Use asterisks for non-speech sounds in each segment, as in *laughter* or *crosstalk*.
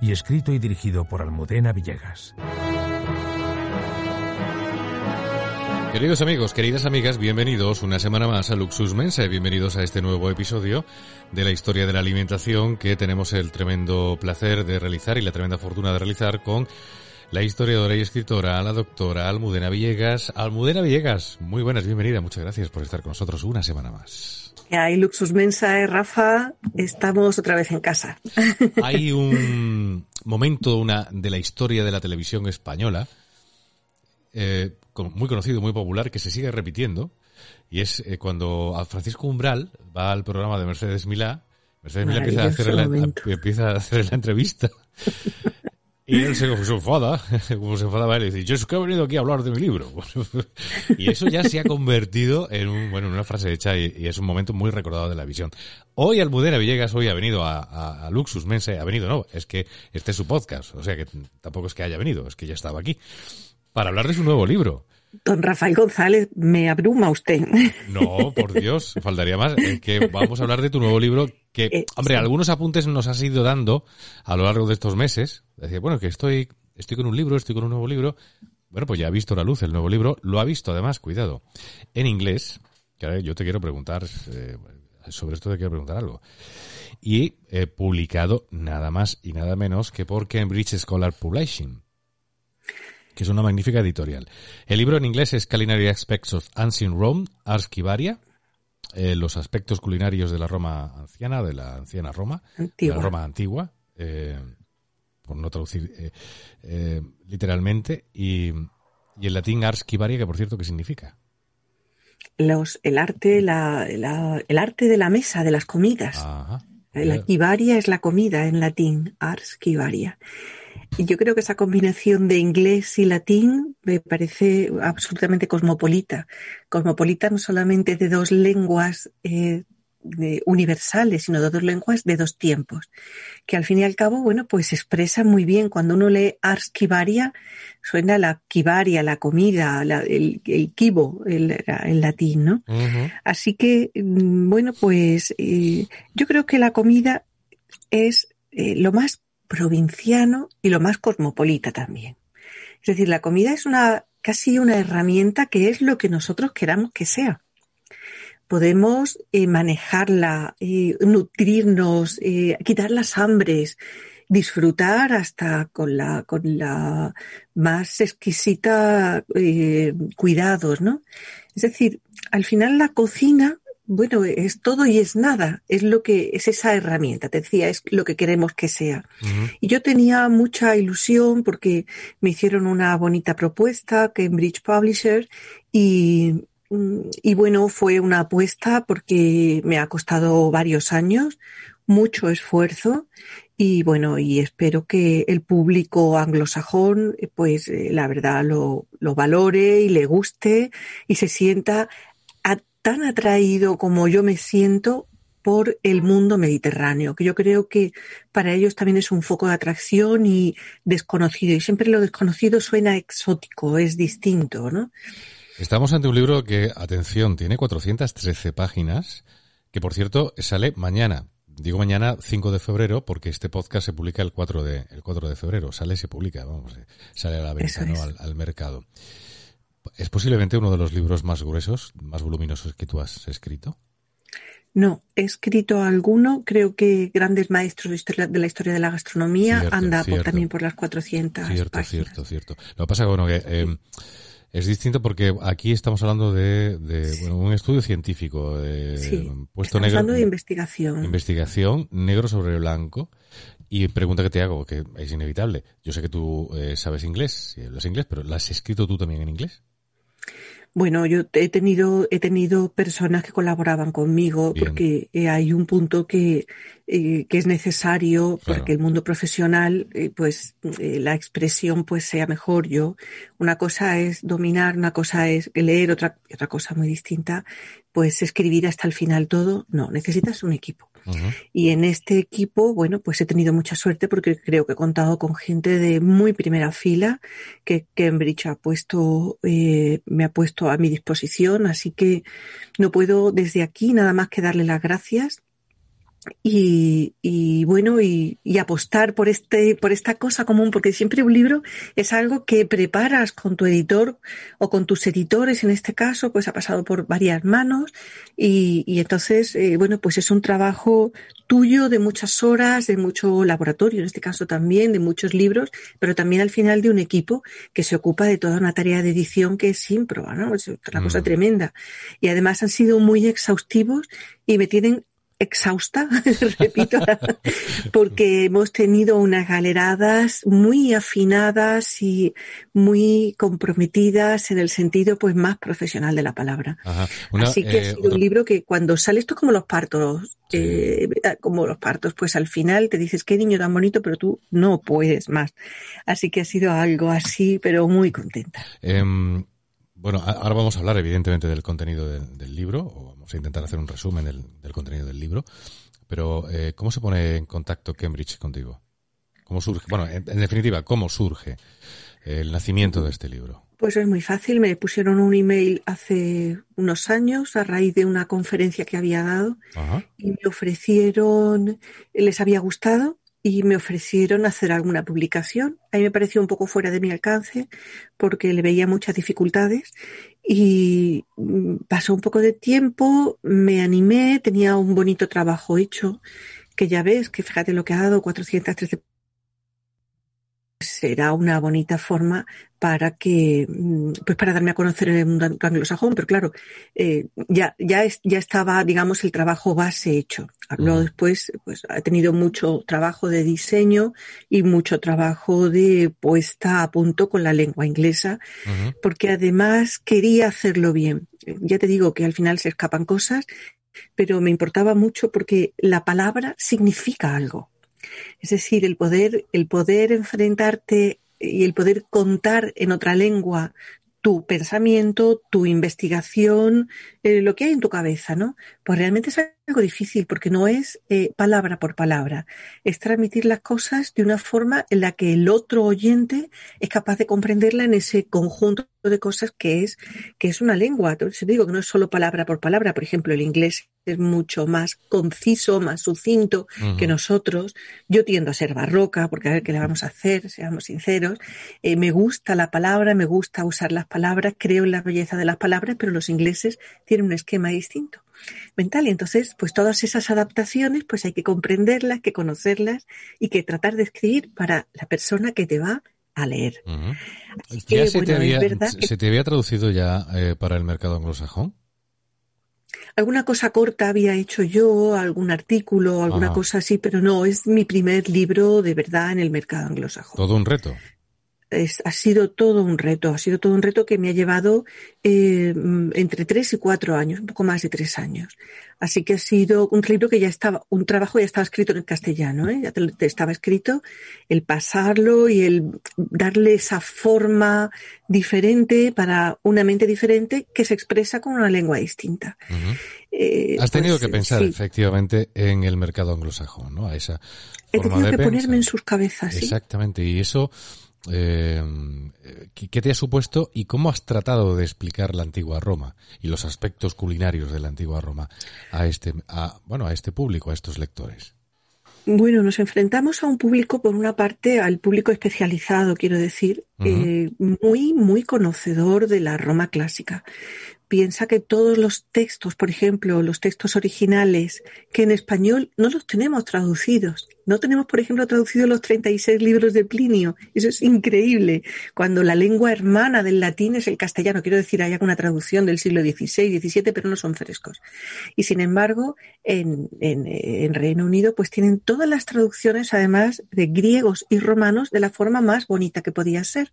y escrito y dirigido por Almudena Villegas. Queridos amigos, queridas amigas, bienvenidos una semana más a Luxus Mensae, bienvenidos a este nuevo episodio de la historia de la alimentación que tenemos el tremendo placer de realizar y la tremenda fortuna de realizar con la historiadora y escritora, la doctora Almudena Villegas. Almudena Villegas, muy buenas, bienvenida, muchas gracias por estar con nosotros una semana más. Hay Luxus Mensae, Rafa, estamos otra vez en casa. *laughs* Hay un momento una, de la historia de la televisión española, eh, muy conocido, muy popular, que se sigue repitiendo, y es eh, cuando a Francisco Umbral va al programa de Mercedes Milá, Mercedes Milá empieza a, hacer la, empieza a hacer la entrevista *laughs* y él se, enfada, *laughs* como se enfadaba él, y dice, yo es que he venido aquí a hablar de mi libro. *laughs* y eso ya se ha convertido en, un, bueno, en una frase hecha y, es un momento muy recordado de la visión. Hoy Almudena Villegas hoy ha venido a, a, Luxus Mense, ha venido, no, es que este es su podcast, o sea que tampoco es que haya venido, es que ya estaba aquí, para hablar de su nuevo libro. Don Rafael González, me abruma usted. No, por Dios, faltaría más. Es que vamos a hablar de tu nuevo libro que, eh, hombre, algunos apuntes nos has ido dando a lo largo de estos meses. Decía, bueno, que estoy, estoy con un libro, estoy con un nuevo libro. Bueno, pues ya ha visto la luz el nuevo libro. Lo ha visto, además, cuidado, en inglés. Que yo te quiero preguntar, eh, sobre esto te quiero preguntar algo. Y he publicado nada más y nada menos que por Cambridge Scholar Publishing que es una magnífica editorial. El libro en inglés es Culinary Aspects of Ancient Rome, Ars Kivaria, eh, los aspectos culinarios de la Roma anciana, de la anciana Roma, de la Roma antigua, eh, por no traducir eh, literalmente, y, y, el latín Ars Kivaria, que por cierto, ¿qué significa? Los, el arte, la, el arte de la mesa, de las comidas. La kivaria es la comida en latín, ars kivaria. Yo creo que esa combinación de inglés y latín me parece absolutamente cosmopolita. Cosmopolita no solamente de dos lenguas eh, universales, sino de dos lenguas de dos tiempos, que al fin y al cabo, bueno, pues expresa muy bien. Cuando uno lee Ars Kivaria, suena la Kivaria, la comida, el, el kibo, el, latín, ¿no? Así que, mm, bueno, pues eh, yo creo que la comida es eh, lo más provinciano y lo más cosmopolita también. Es decir, la comida es una casi una herramienta que es lo que nosotros queramos que sea. Podemos eh, manejarla, eh, nutrirnos, eh, quitar las hambres, disfrutar hasta con la, con la más exquisita cuidados, ¿no? Es decir, al final la cocina bueno, es todo y es nada, es lo que es esa herramienta, te decía, es lo que queremos que sea. Y yo tenía mucha ilusión porque me hicieron una bonita propuesta, Cambridge Publisher, y, y bueno, fue una apuesta porque me ha costado varios años, mucho esfuerzo y bueno, y espero que el público anglosajón, pues eh, la verdad lo, lo valore y le guste y se sienta tan atraído como yo me siento por el mundo mediterráneo, que yo creo que para ellos también es un foco de atracción y desconocido. Y siempre lo desconocido suena exótico, es distinto, ¿no? Estamos ante un libro que, atención, tiene 413 páginas, que por cierto sale mañana. Digo mañana 5 de febrero porque este podcast se publica el 4 de, el 4 de febrero. Sale, se publica, vamos, eh, sale a la venta, ¿no? al mercado. ¿Es posiblemente uno de los libros más gruesos, más voluminosos que tú has escrito? No, he escrito alguno. Creo que grandes maestros de, la historia de la gastronomía anda también por las 400 Cierto, páginas. cierto, cierto. Lo que pasa bueno, que em, es distinto porque aquí estamos hablando de, un estudio científico. sí, puesto negro, hablando de investigación. Investigación, negro sobre blanco. Y pregunta que te hago, que es inevitable. Yo sé que tú eh, sabes inglés, hablas inglés, pero ¿la has escrito tú también en inglés? Bueno, yo he tenido, he tenido personas que colaboraban conmigo porque eh, hay un punto que, eh, que es necesario para que el mundo profesional, eh, pues la expresión pues sea mejor. Yo, una cosa es dominar, una cosa es leer, otra, otra cosa muy distinta, pues escribir hasta el final todo. No, necesitas un equipo. Y en este equipo, bueno, pues he tenido mucha suerte porque creo que he contado con gente de muy primera fila que Cambridge ha puesto, eh, me ha puesto a mi disposición. Así que no puedo desde aquí nada más que darle las gracias y, y, bueno, y, y, apostar por este, por esta cosa común, porque siempre un libro es algo que preparas con tu editor o con tus editores, en este caso, pues ha pasado por varias manos y, y entonces, eh, bueno, pues es un trabajo tuyo de muchas horas, de mucho laboratorio, en este caso también, de muchos libros, pero también al final de un equipo que se ocupa de toda una tarea de edición que es sin ¿no? Es una cosa mm. tremenda. Y además han sido muy exhaustivos y me tienen exhausta, *laughs* repito, porque hemos tenido unas galeradas muy afinadas y muy comprometidas en el sentido pues más profesional de la palabra. Así que ha eh, sido un libro que cuando sale esto como los partos, eh, como los partos, pues al final te dices qué niño tan bonito, pero tú no puedes más. Así que ha sido algo así, pero muy contenta. Em, bueno, ahora vamos a hablar evidentemente del contenido del, libro, o vamos a intentar hacer un resumen del, contenido del libro, pero eh, ¿cómo se pone en contacto Cambridge contigo? ¿Cómo surge? Bueno, en, definitiva, ¿cómo surge el nacimiento de este libro? Pues es muy fácil, me pusieron un email hace unos años a raíz de una conferencia que había dado y me ofrecieron, les había gustado y me ofrecieron hacer alguna publicación. A me pareció un poco fuera de mi alcance porque le veía muchas dificultades y mm, pasó un poco de tiempo, me animé, tenía un bonito trabajo hecho que ya ves, que fíjate lo que ha dado, 413 será una bonita forma para que, mm, pues para darme a conocer en el mundo anglosajón, pero claro, eh, ya, ya, ya estaba, digamos, el trabajo base hecho. Luego después, pues ha tenido mucho trabajo de diseño y mucho trabajo de puesta a punto con la lengua inglesa, porque además quería hacerlo bien. Ya te digo que al final se escapan cosas, pero me importaba mucho porque la palabra significa algo. Es decir, el poder, el poder enfrentarte y el poder contar en otra lengua tu pensamiento, tu investigación, eh, lo que hay en tu cabeza, ¿no? Pues realmente es algo difícil porque no es eh, palabra por palabra, es transmitir las cosas de una forma en la que el otro oyente es capaz de comprenderla en ese conjunto de cosas que es, que es una lengua. Entonces digo que no es solo palabra por palabra, por ejemplo, el inglés es mucho más conciso, más sucinto que nosotros. Yo tiendo a ser barroca, porque a ver qué le vamos a hacer, seamos sinceros. Eh, me gusta la palabra, me gusta usar las palabras, creo en la belleza de las palabras, pero los ingleses tienen un esquema distinto mental. Y entonces, pues todas esas adaptaciones, pues hay que comprenderlas, que conocerlas y que tratar de escribir para la persona que te va a leer. se, te había, traducido ya eh, para el mercado anglosajón? Alguna cosa corta había hecho yo, algún artículo, alguna cosa así, pero no, es mi primer libro de verdad en el mercado anglosajón. Todo un reto ha sido todo un reto, ha sido todo un reto que me ha llevado eh, entre tres y cuatro años, un poco más de tres años. Así que ha sido un libro que ya estaba, un trabajo ya estaba escrito en castellano, ¿eh? ya te, estaba escrito, el pasarlo y el darle esa forma diferente para una mente diferente que se expresa con una lengua distinta. Eh, Has tenido pues, que pensar efectivamente en el mercado anglosajón, ¿no? A esa He tenido que ponerme en sus cabezas. Exactamente, y eso eh, ¿Qué te ha supuesto y cómo has tratado de explicar la antigua Roma y los aspectos culinarios de la antigua Roma a este, a, bueno, a este público, a estos lectores? Bueno, nos enfrentamos a un público, por una parte, al público especializado, quiero decir, eh, muy, muy conocedor de la Roma clásica piensa que todos los textos, por ejemplo, los textos originales, que en español no los tenemos traducidos. No tenemos, por ejemplo, traducidos los 36 libros de Plinio. Eso es increíble. Cuando la lengua hermana del latín es el castellano. Quiero decir, hay alguna traducción del siglo XVI, XVII, pero no son frescos. Y sin embargo, en, en Reino Unido, pues tienen todas las traducciones, además de griegos y romanos, de la forma más bonita que podía ser.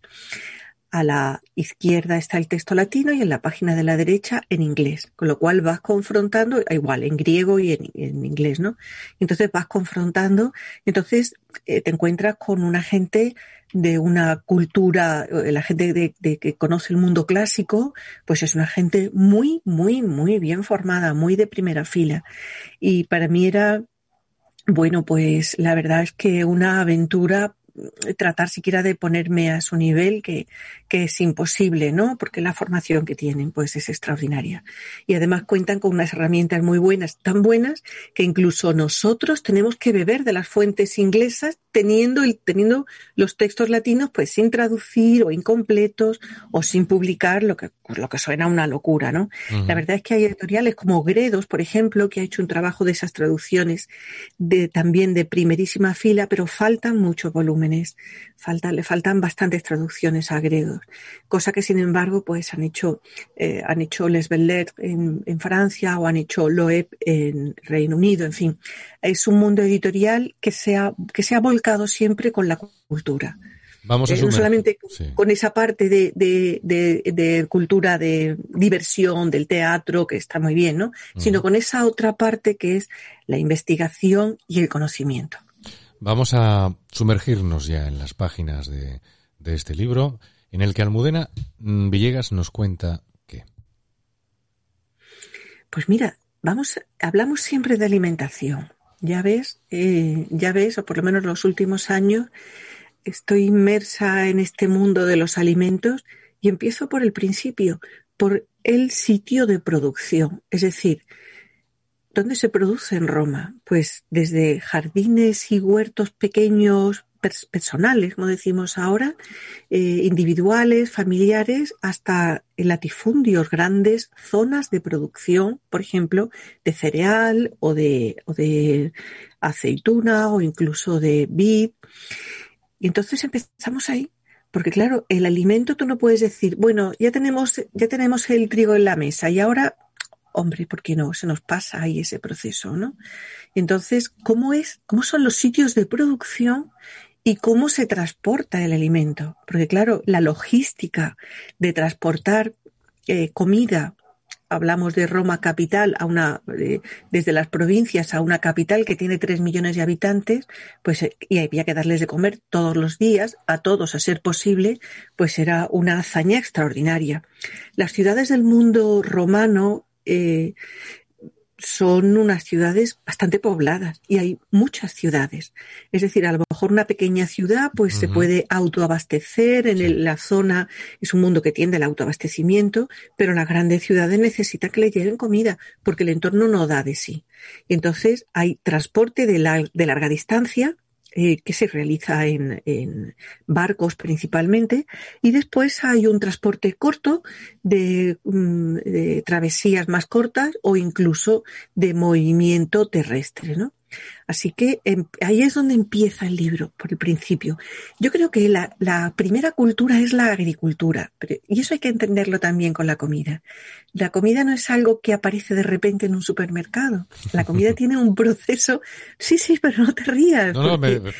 A la izquierda está el texto latino y en la página de la derecha en inglés, con lo cual vas confrontando, igual en griego y en, inglés, ¿no? Entonces vas confrontando, entonces eh, te encuentras con una gente de una cultura, eh, la gente de, de, que conoce el mundo clásico, pues es una gente muy, muy, muy bien formada, muy de primera fila. Y para mí era, bueno, pues la verdad es que una aventura tratar siquiera de ponerme a su nivel, que, que, es imposible, ¿no? Porque la formación que tienen, pues es extraordinaria. Y además cuentan con unas herramientas muy buenas, tan buenas, que incluso nosotros tenemos que beber de las fuentes inglesas teniendo, el, teniendo los textos latinos, pues sin traducir o incompletos o sin publicar, lo que, lo que suena una locura, ¿no? La verdad es que hay editoriales como Gredos, por ejemplo, que ha hecho un trabajo de esas traducciones de, también de primerísima fila, pero faltan muchos falta, le faltan bastantes traducciones a Gredos, cosa que sin embargo pues han hecho, eh, han hecho Les Belles en, en, Francia o han hecho Loeb en Reino Unido, en fin. Es un mundo editorial que se ha, que se ha volcado siempre con la cultura. Vamos a eh, no solamente con esa parte de, de, de, cultura de diversión, del teatro, que está muy bien, ¿no? Sino con esa otra parte que es la investigación y el conocimiento. Vamos a sumergirnos ya en las páginas de, este libro, en el que Almudena mm, Villegas nos cuenta qué. Pues mira, vamos, hablamos siempre de alimentación. Ya ves, eh, ya ves, o por lo menos los últimos años, estoy inmersa en este mundo de los alimentos y empiezo por el principio, por el sitio de producción. Es decir, ¿Dónde se produce en Roma? Pues desde jardines y huertos pequeños personales, como decimos ahora, eh, individuales, familiares, hasta latifundios, grandes zonas de producción, por ejemplo, de cereal o de, o de aceituna o incluso de vid. Y entonces empezamos ahí, porque claro, el alimento tú no puedes decir, bueno, ya tenemos, ya tenemos el trigo en la mesa y ahora hombre, ¿por qué no? Se nos pasa ahí ese proceso, ¿no? Entonces, ¿cómo es, cómo son los sitios de producción y cómo se transporta el alimento? Porque claro, la logística de transportar eh, comida, hablamos de Roma capital a una, desde las provincias a una capital que tiene tres millones de habitantes, pues eh, y había que darles de comer todos los días, a todos a ser posible, pues era una hazaña extraordinaria. Las ciudades del mundo romano eh, son unas ciudades bastante pobladas y hay muchas ciudades. Es decir, a lo mejor una pequeña ciudad pues se puede autoabastecer en la zona, es un mundo que tiende al autoabastecimiento, pero las grandes ciudades necesitan que le lleguen comida porque el entorno no da de sí. entonces hay transporte de larga distancia eh, que se realiza en, en, barcos principalmente, y después hay un transporte corto de, mm, de, travesías más cortas o incluso de movimiento terrestre, ¿no? Así que em, ahí es donde empieza el libro, por el principio. Yo creo que la, la primera cultura es la agricultura, y eso hay que entenderlo también con la comida. La comida no es algo que aparece de repente en un supermercado. La comida *laughs* tiene un proceso. Sí, sí, pero no te rías. No, no,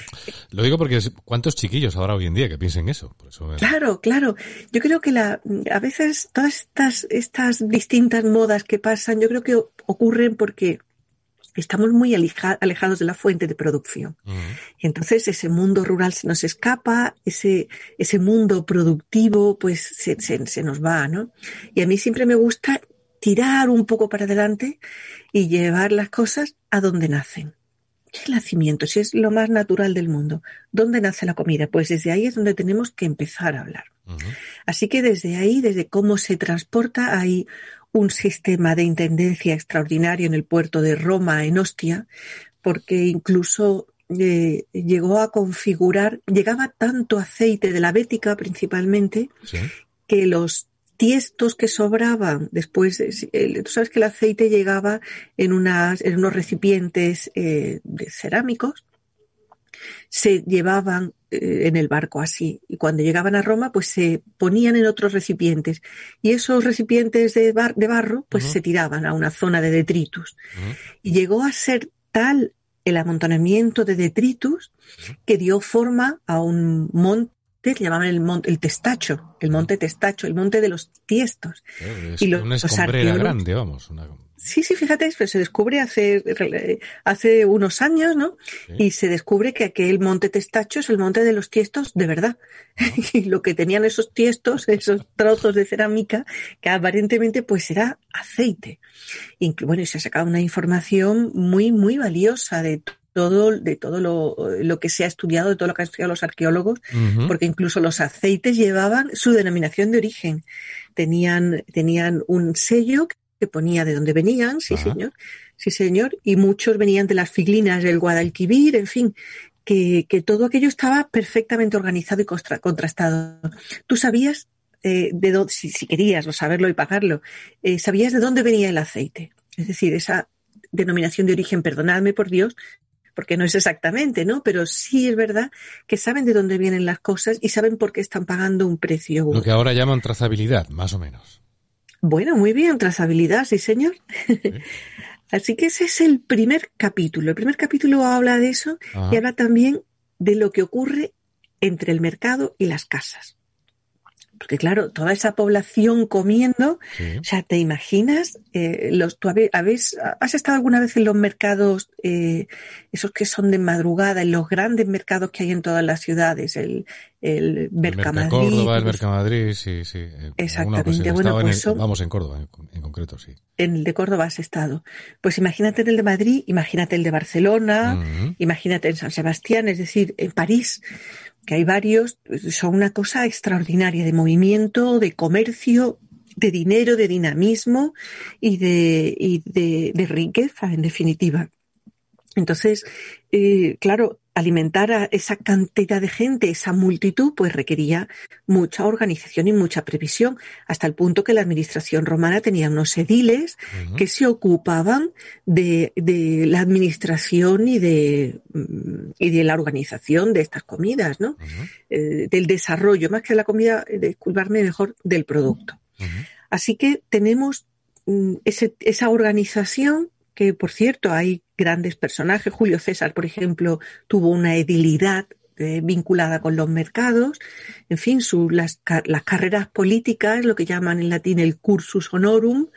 lo digo porque ¿cuántos chiquillos ahora hoy en día que piensen eso? Claro, claro. Yo creo que la, a veces todas estas, estas distintas modas que pasan, yo creo que ocurren porque estamos muy alejados de la fuente de producción. Y entonces ese mundo rural se nos escapa, ese, ese mundo productivo pues se, se, nos va, ¿no? Y a mí siempre me gusta tirar un poco para adelante y llevar las cosas a donde nacen. ¿Qué es el nacimiento? Si es lo más natural del mundo. ¿Dónde nace la comida? Pues desde ahí es donde tenemos que empezar a hablar. Así que desde ahí, desde cómo se transporta, hay un sistema de intendencia extraordinario en el puerto de Roma, en Ostia, porque incluso eh, llegó a configurar, llegaba tanto aceite de la Bética principalmente, que los tiestos que sobraban después, tú sabes que el aceite llegaba en, unas, en unos recipientes eh, de cerámicos, se llevaban eh, en el barco así. Y cuando llegaban a Roma, pues se ponían en otros recipientes. Y esos recipientes de, de barro, pues se tiraban a una zona de detritus. Y llegó a ser tal el amontonamiento de detritus que dio forma a un monte que llamaban el monte, el Testacho, el monte Testacho, el monte de los tiestos. y los, una escombrera grande, vamos. Sí, sí, fíjate, pues se descubre hace, hace unos años, ¿no? Y se descubre que aquel monte Testacho es el monte de los tiestos de verdad. *laughs* y lo que tenían esos tiestos, esos *laughs* trozos de cerámica, que aparentemente pues era aceite. Y bueno, y se ha sacado una información muy, muy valiosa de todo, de todo lo, lo, que se ha estudiado, de todo lo que han estudiado los arqueólogos, porque incluso los aceites llevaban su denominación de origen. Tenían, tenían un sello que ponía de dónde venían, sí señor, sí señor, y muchos venían de las figlinas del Guadalquivir, en fin, que, que todo aquello estaba perfectamente organizado y contrastado. Tú sabías eh, de dónde, si, querías saberlo y pagarlo, eh, sabías de dónde venía el aceite. Es decir, esa denominación de origen, perdonadme por Dios, porque no es exactamente, ¿no? Pero sí es verdad que saben de dónde vienen las cosas y saben por qué están pagando un precio. Lo que ahora llaman trazabilidad, más o menos. Bueno, muy bien, trazabilidad, sí, señor. *laughs* Así que ese es el primer capítulo. El primer capítulo habla de eso y habla también de lo que ocurre entre el mercado y las casas. Porque claro, toda esa población comiendo, o sea, ¿te imaginas? Eh, los, ¿Tú habéis, has estado alguna vez en los mercados, eh, esos que son de madrugada, en los grandes mercados que hay en todas las ciudades? El, el Mercamadrid. Córdoba, el Mercamadrid, sí, sí. Exactamente. Bueno, pues vamos, en Córdoba, en, concreto, sí. En el de Córdoba has estado. Pues imagínate el de Madrid, imagínate el de Barcelona, imagínate en San Sebastián, es decir, en París que hay varios, son una cosa extraordinaria de movimiento, de comercio, de dinero, de dinamismo y de, y de, riqueza, en definitiva. Entonces, eh, claro, alimentar a esa cantidad de gente, esa multitud, pues requería mucha organización y mucha previsión, hasta el punto que la administración romana tenía unos ediles que se ocupaban de, de, la administración y de, y de la organización de estas comidas, ¿no? Eh, del desarrollo, más que de la comida, eh, disculparme mejor, del producto. Así que tenemos mm, ese, esa organización que por cierto hay grandes personajes. Julio César, por ejemplo, tuvo una edilidad eh, vinculada con los mercados. En fin, las, las, carreras políticas, lo que llaman en latín el cursus honorum,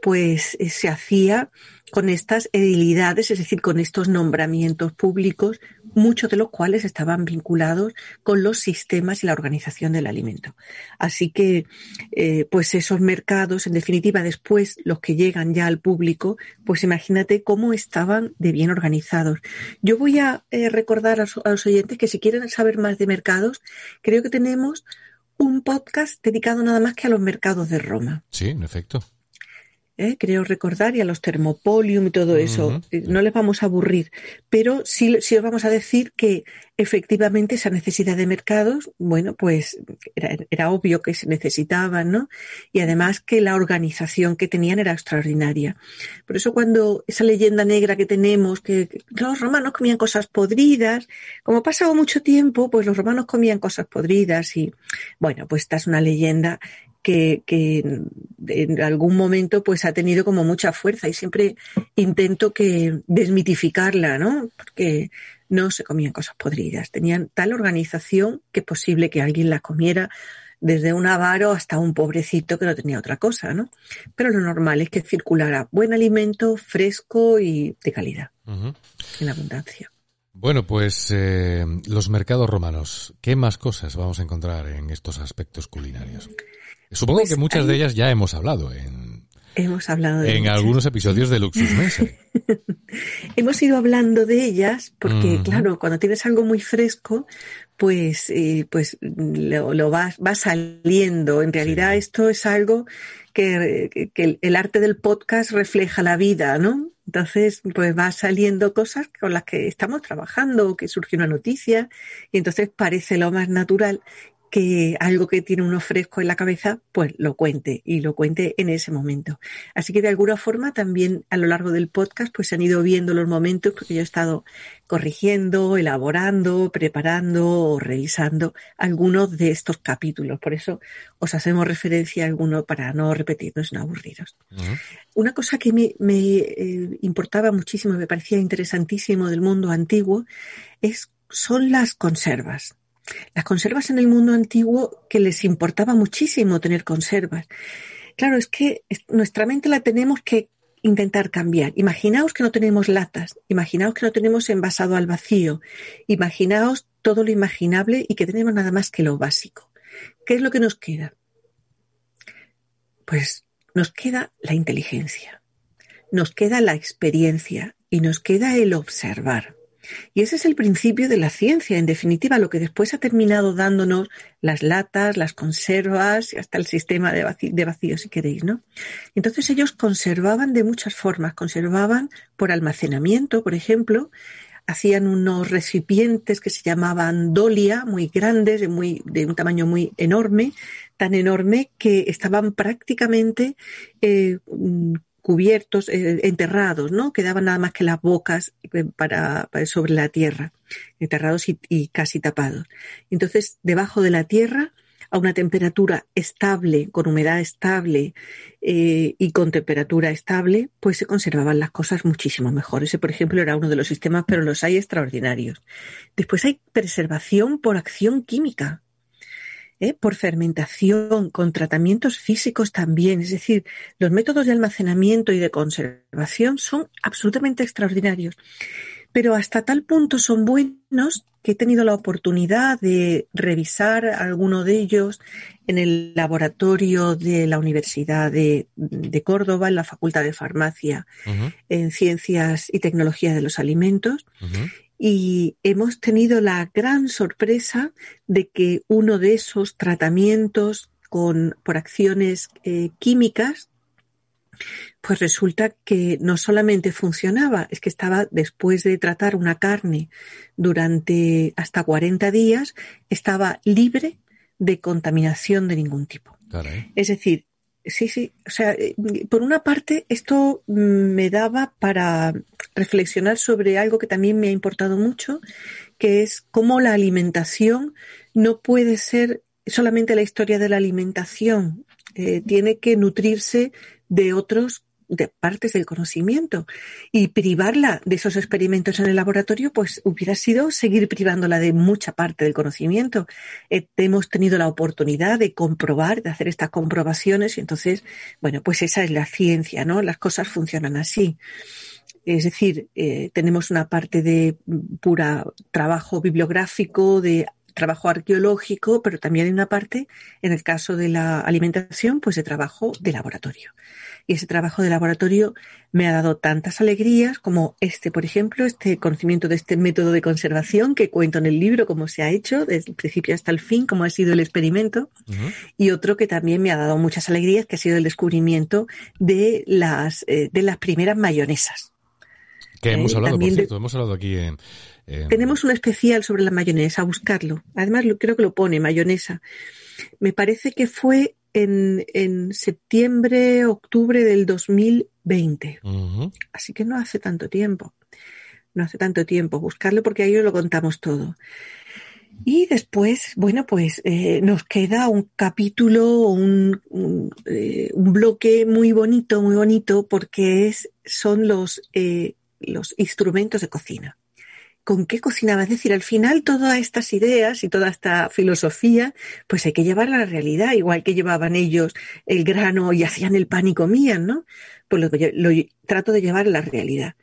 pues eh, se hacía con estas edilidades, es decir, con estos nombramientos públicos, muchos de los cuales estaban vinculados con los sistemas y la organización del alimento. Así que, eh, pues esos mercados, en definitiva, después los que llegan ya al público, pues imagínate cómo estaban de bien organizados. Yo voy a eh, recordar a, a los oyentes que si quieren saber más de mercados, creo que tenemos un podcast dedicado nada más que a los mercados de Roma. Sí, en efecto. ¿Eh? creo recordar, y a los termopolium y todo eso. Eh, no les vamos a aburrir, pero sí, sí os vamos a decir que efectivamente esa necesidad de mercados, bueno, pues era, era, obvio que se necesitaban, ¿no? Y además que la organización que tenían era extraordinaria. Por eso cuando esa leyenda negra que tenemos, que, los romanos comían cosas podridas, como ha pasado mucho tiempo, pues los romanos comían cosas podridas y, bueno, pues esta es una leyenda que, que, en algún momento pues ha tenido como mucha fuerza y siempre intento que desmitificarla, ¿no? Porque no se comían cosas podridas, tenían tal organización que es posible que alguien las comiera desde un avaro hasta un pobrecito que no tenía otra cosa, ¿no? Pero lo normal es que circulara buen alimento, fresco y de calidad, en abundancia. Bueno, pues eh, los mercados romanos, ¿qué más cosas vamos a encontrar en estos aspectos culinarios? Supongo pues que muchas de ellas ya hemos hablado en, hemos hablado en algunos episodios de Luxus Mese. *laughs* hemos ido hablando de ellas porque, claro, cuando tienes algo muy fresco, pues, eh, pues lo, lo va, va, saliendo. En realidad esto es algo que, que, el arte del podcast refleja la vida, ¿no? Entonces, pues va saliendo cosas con las que estamos trabajando, que surge una noticia, y entonces parece lo más natural que algo que tiene uno fresco en la cabeza, pues lo cuente y lo cuente en ese momento. Así que de alguna forma también a lo largo del podcast pues se han ido viendo los momentos porque yo he estado corrigiendo, elaborando, preparando o revisando algunos de estos capítulos. Por eso os hacemos referencia a alguno para no repetirnos, no aburriros. Una cosa que me, eh, importaba muchísimo, me parecía interesantísimo del mundo antiguo, es, son las conservas las conservas en el mundo antiguo que les importaba muchísimo tener conservas. Claro, es que nuestra mente la tenemos que intentar cambiar. Imaginaos que no tenemos latas, imaginaos que no tenemos envasado al vacío, imaginaos todo lo imaginable y que tenemos nada más que lo básico. ¿Qué es lo que nos queda? Pues nos queda la inteligencia, nos queda la experiencia y nos queda el observar. Y ese es el principio de la ciencia, en definitiva, lo que después ha terminado dándonos las latas, las conservas y hasta el sistema de vacío, si queréis, ¿no? Entonces ellos conservaban de muchas formas, conservaban por almacenamiento, por ejemplo, hacían unos recipientes que se llamaban dolia, muy grandes, de, muy, de un tamaño muy enorme, tan enorme que estaban prácticamente eh, cubiertos, eh, enterrados, ¿no? Quedaban nada más que las bocas eh, para, sobre la tierra, enterrados y, casi tapados. Entonces, debajo de la tierra, a una temperatura estable, con humedad estable eh, y con temperatura estable, pues se conservaban las cosas muchísimo mejor. Ese, por ejemplo, era uno de los sistemas, pero los hay extraordinarios. Después hay preservación por acción química. ¿Eh? por fermentación, con tratamientos físicos también. Es decir, los métodos de almacenamiento y de conservación son absolutamente extraordinarios. Pero hasta tal punto son buenos que he tenido la oportunidad de revisar alguno de ellos en el laboratorio de la Universidad de, Córdoba, en la Facultad de Farmacia, en Ciencias y Tecnología de los Alimentos y hemos tenido la gran sorpresa de que uno de esos tratamientos con, por acciones eh, químicas, pues resulta que no solamente funcionaba, es que estaba después de tratar una carne durante hasta 40 días, estaba libre de contaminación de ningún tipo. Es decir, Sí, sí. O sea, eh, por una parte, esto me daba para reflexionar sobre algo que también me ha importado mucho, que es cómo la alimentación no puede ser solamente la historia de la alimentación. Eh, tiene que nutrirse de otros de partes del conocimiento y privarla de esos experimentos en el laboratorio, pues hubiera sido seguir privándola de mucha parte del conocimiento. Eh, hemos tenido la oportunidad de comprobar, de hacer estas comprobaciones y entonces, bueno, pues esa es la ciencia, ¿no? Las cosas funcionan así. Es decir, eh, tenemos una parte de pura trabajo bibliográfico, de trabajo arqueológico, pero también hay una parte, en el caso de la alimentación, pues de trabajo de laboratorio. Y ese trabajo de laboratorio me ha dado tantas alegrías como este, por ejemplo, este conocimiento de este método de conservación que cuento en el libro, cómo se ha hecho desde el principio hasta el fin, cómo ha sido el experimento. Y otro que también me ha dado muchas alegrías, que ha sido el descubrimiento de las, eh, de las primeras mayonesas. Que hemos eh, hablado, por cierto, hemos hablado aquí en, Tenemos un especial sobre la mayonesa, a buscarlo. Además, creo que lo pone, mayonesa. Me parece que fue en, en septiembre, octubre del 2020. Así que no hace tanto tiempo. No hace tanto tiempo. Buscarlo porque ahí lo contamos todo. Y después, bueno, pues eh, nos queda un capítulo, un, un, eh, un, bloque muy bonito, muy bonito, porque es, son los, eh, los instrumentos de cocina con qué cocinaba. Es decir, al final todas estas ideas y toda esta filosofía, pues hay que llevarla a la realidad, igual que llevaban ellos el grano y hacían el pan y comían, ¿no? Pues lo, trato de llevar a la realidad.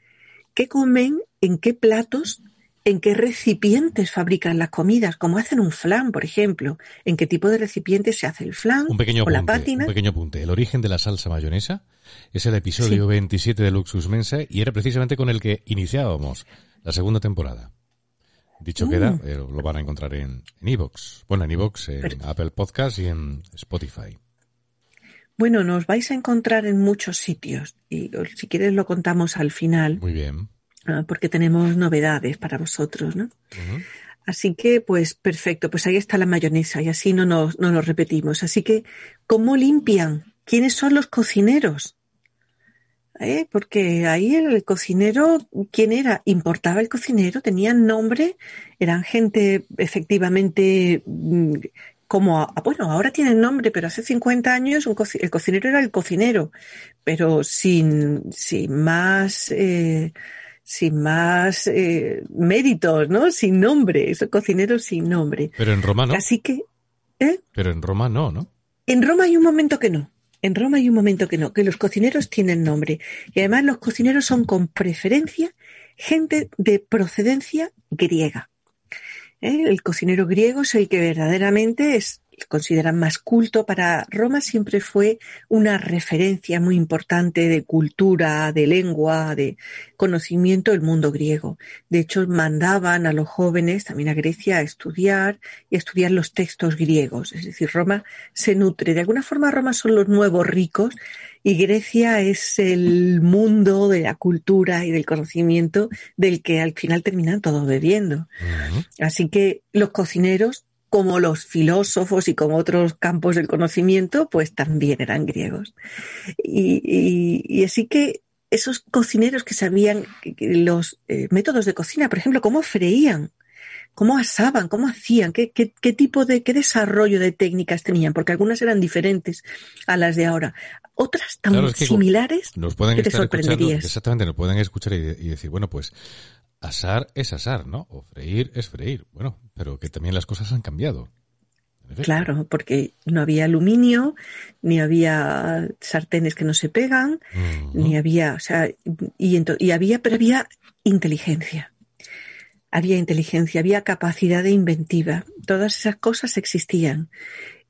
¿Qué comen? ¿En qué platos? ¿En qué recipientes fabrican las comidas? ¿Cómo hacen un flan, por ejemplo? ¿En qué tipo de recipientes se hace el flan un pequeño o la pátina? Un pequeño apunte. El origen de la salsa mayonesa es el episodio 27 de Luxus Mensa y era precisamente con el que iniciábamos la segunda temporada. Dicho queda, mm. eh, lo van a encontrar en Evox. bueno, en Evox, en Apple Podcast y en Spotify. Bueno, nos vais a encontrar en muchos sitios y si quieres lo contamos al final. Muy bien. Ah, porque tenemos novedades para vosotros, ¿no? Así que, pues perfecto, pues ahí está la mayonesa y así no nos, no nos repetimos. Así que, ¿cómo limpian? ¿Quiénes son los cocineros? ¿Eh? porque ahí el cocinero, ¿quién era? Importaba el cocinero, tenían nombre, eran gente efectivamente mm, como, bueno, ahora tienen nombre, pero hace 50 años el cocinero era el cocinero, pero sin, sin más, eh, sin más eh, méritos, ¿no? Sin nombre, esos cocineros sin nombre. Pero en Roma no. Así que, ¿eh? Pero en Roma no, ¿no? En Roma hay un momento que no. En Roma hay un momento que no, que los cocineros tienen nombre. Y además los cocineros son con preferencia gente de procedencia griega. ¿Eh? El cocinero griego es el que verdaderamente es consideran más culto, para Roma siempre fue una referencia muy importante de cultura, de lengua, de conocimiento del mundo griego. De hecho, mandaban a los jóvenes también a Grecia a estudiar y a estudiar los textos griegos. Es decir, Roma se nutre. De alguna forma, Roma son los nuevos ricos y Grecia es el mundo de la cultura y del conocimiento del que al final terminan todos bebiendo. Así que los cocineros como los filósofos y como otros campos del conocimiento, pues también eran griegos. Y, así que esos cocineros que sabían los eh, métodos de cocina, por ejemplo, cómo freían, cómo asaban, cómo hacían, qué, tipo de, qué desarrollo de técnicas tenían, porque algunas eran diferentes a las de ahora. Otras tan similares nos pueden que te sorprenderías. Exactamente, nos pueden escuchar y decir, bueno, pues asar es asar, ¿no? O freír es freír. Bueno, pero que también las cosas han cambiado. Claro, porque no había aluminio, ni había sartenes que no se pegan, ni había, o sea, y, y había, pero había inteligencia. Había inteligencia, había capacidad de inventiva. Todas esas cosas existían